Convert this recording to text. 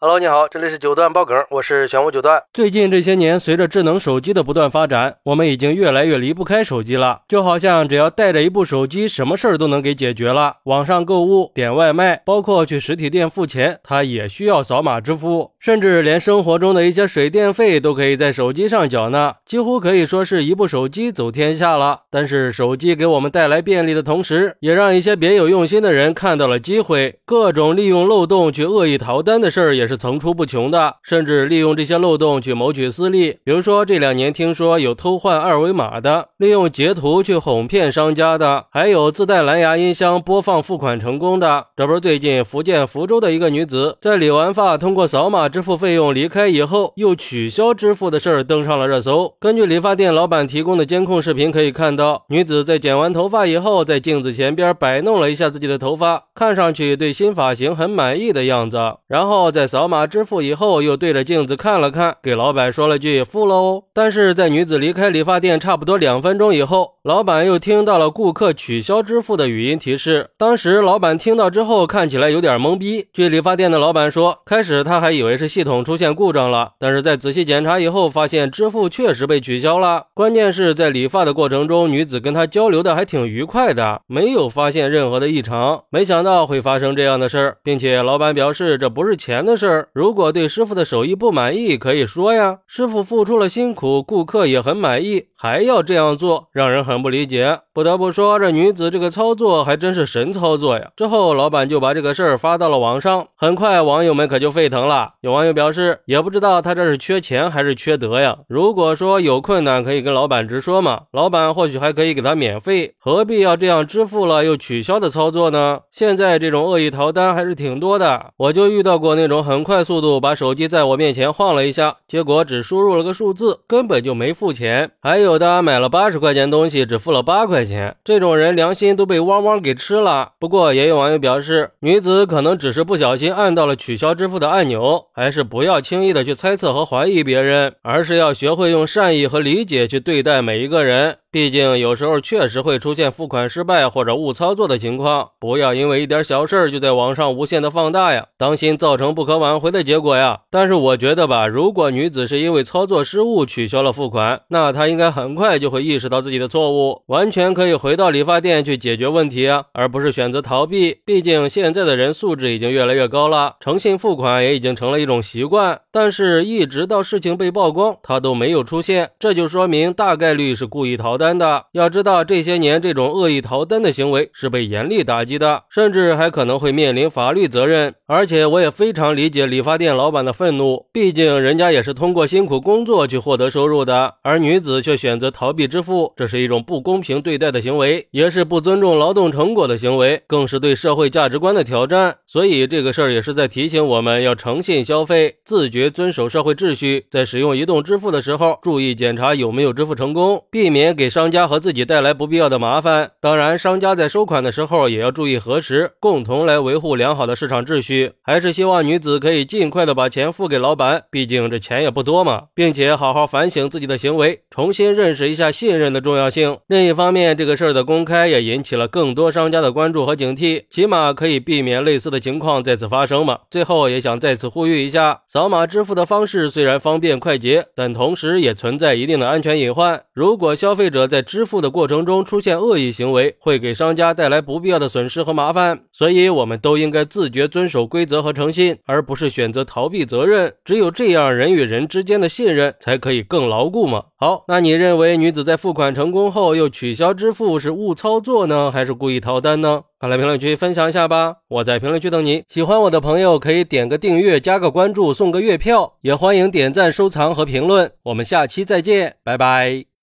Hello，你好，这里是九段爆梗，我是玄武九段。最近这些年，随着智能手机的不断发展，我们已经越来越离不开手机了。就好像只要带着一部手机，什么事儿都能给解决了。网上购物、点外卖，包括去实体店付钱，它也需要扫码支付。甚至连生活中的一些水电费都可以在手机上缴纳，几乎可以说是一部手机走天下了。但是，手机给我们带来便利的同时，也让一些别有用心的人看到了机会，各种利用漏洞去恶意逃单的事儿也。是层出不穷的，甚至利用这些漏洞去谋取私利。比如说，这两年听说有偷换二维码的，利用截图去哄骗商家的，还有自带蓝牙音箱播放付款成功的。这不是最近福建福州的一个女子在理完发通过扫码支付费用离开以后，又取消支付的事儿登上了热搜。根据理发店老板提供的监控视频可以看到，女子在剪完头发以后，在镜子前边摆弄了一下自己的头发，看上去对新发型很满意的样子，然后再扫。扫码支付以后，又对着镜子看了看，给老板说了句“付喽”。但是在女子离开理发店差不多两分钟以后，老板又听到了顾客取消支付的语音提示。当时老板听到之后，看起来有点懵逼。据理发店的老板说，开始他还以为是系统出现故障了，但是在仔细检查以后，发现支付确实被取消了。关键是在理发的过程中，女子跟他交流的还挺愉快的，没有发现任何的异常。没想到会发生这样的事儿，并且老板表示这不是钱的事。如果对师傅的手艺不满意，可以说呀。师傅付出了辛苦，顾客也很满意，还要这样做，让人很不理解。不得不说，这女子这个操作还真是神操作呀！之后，老板就把这个事儿发到了网上，很快网友们可就沸腾了。有网友表示，也不知道他这是缺钱还是缺德呀？如果说有困难可以跟老板直说嘛，老板或许还可以给他免费，何必要这样支付了又取消的操作呢？现在这种恶意逃单还是挺多的，我就遇到过那种很很快速度把手机在我面前晃了一下，结果只输入了个数字，根本就没付钱。还有的买了八十块钱东西，只付了八块。钱，这种人良心都被汪汪给吃了。不过也有网友表示，女子可能只是不小心按到了取消支付的按钮，还是不要轻易的去猜测和怀疑别人，而是要学会用善意和理解去对待每一个人。毕竟有时候确实会出现付款失败或者误操作的情况，不要因为一点小事就在网上无限的放大呀，当心造成不可挽回的结果呀。但是我觉得吧，如果女子是因为操作失误取消了付款，那她应该很快就会意识到自己的错误，完全可以回到理发店去解决问题啊，而不是选择逃避。毕竟现在的人素质已经越来越高了，诚信付款也已经成了一种习惯。但是，一直到事情被曝光，她都没有出现，这就说明大概率是故意逃。单的要知道，这些年这种恶意逃单的行为是被严厉打击的，甚至还可能会面临法律责任。而且我也非常理解理发店老板的愤怒，毕竟人家也是通过辛苦工作去获得收入的，而女子却选择逃避支付，这是一种不公平对待的行为，也是不尊重劳动成果的行为，更是对社会价值观的挑战。所以这个事儿也是在提醒我们要诚信消费，自觉遵守社会秩序，在使用移动支付的时候，注意检查有没有支付成功，避免给。商家和自己带来不必要的麻烦。当然，商家在收款的时候也要注意核实，共同来维护良好的市场秩序。还是希望女子可以尽快的把钱付给老板，毕竟这钱也不多嘛，并且好好反省自己的行为，重新认识一下信任的重要性。另一方面，这个事儿的公开也引起了更多商家的关注和警惕，起码可以避免类似的情况再次发生嘛。最后也想再次呼吁一下，扫码支付的方式虽然方便快捷，但同时也存在一定的安全隐患。如果消费者者在支付的过程中出现恶意行为，会给商家带来不必要的损失和麻烦，所以我们都应该自觉遵守规则和诚信，而不是选择逃避责任。只有这样，人与人之间的信任才可以更牢固嘛。好，那你认为女子在付款成功后又取消支付是误操作呢，还是故意逃单呢？快来评论区分享一下吧！我在评论区等你。喜欢我的朋友可以点个订阅、加个关注、送个月票，也欢迎点赞、收藏和评论。我们下期再见，拜拜。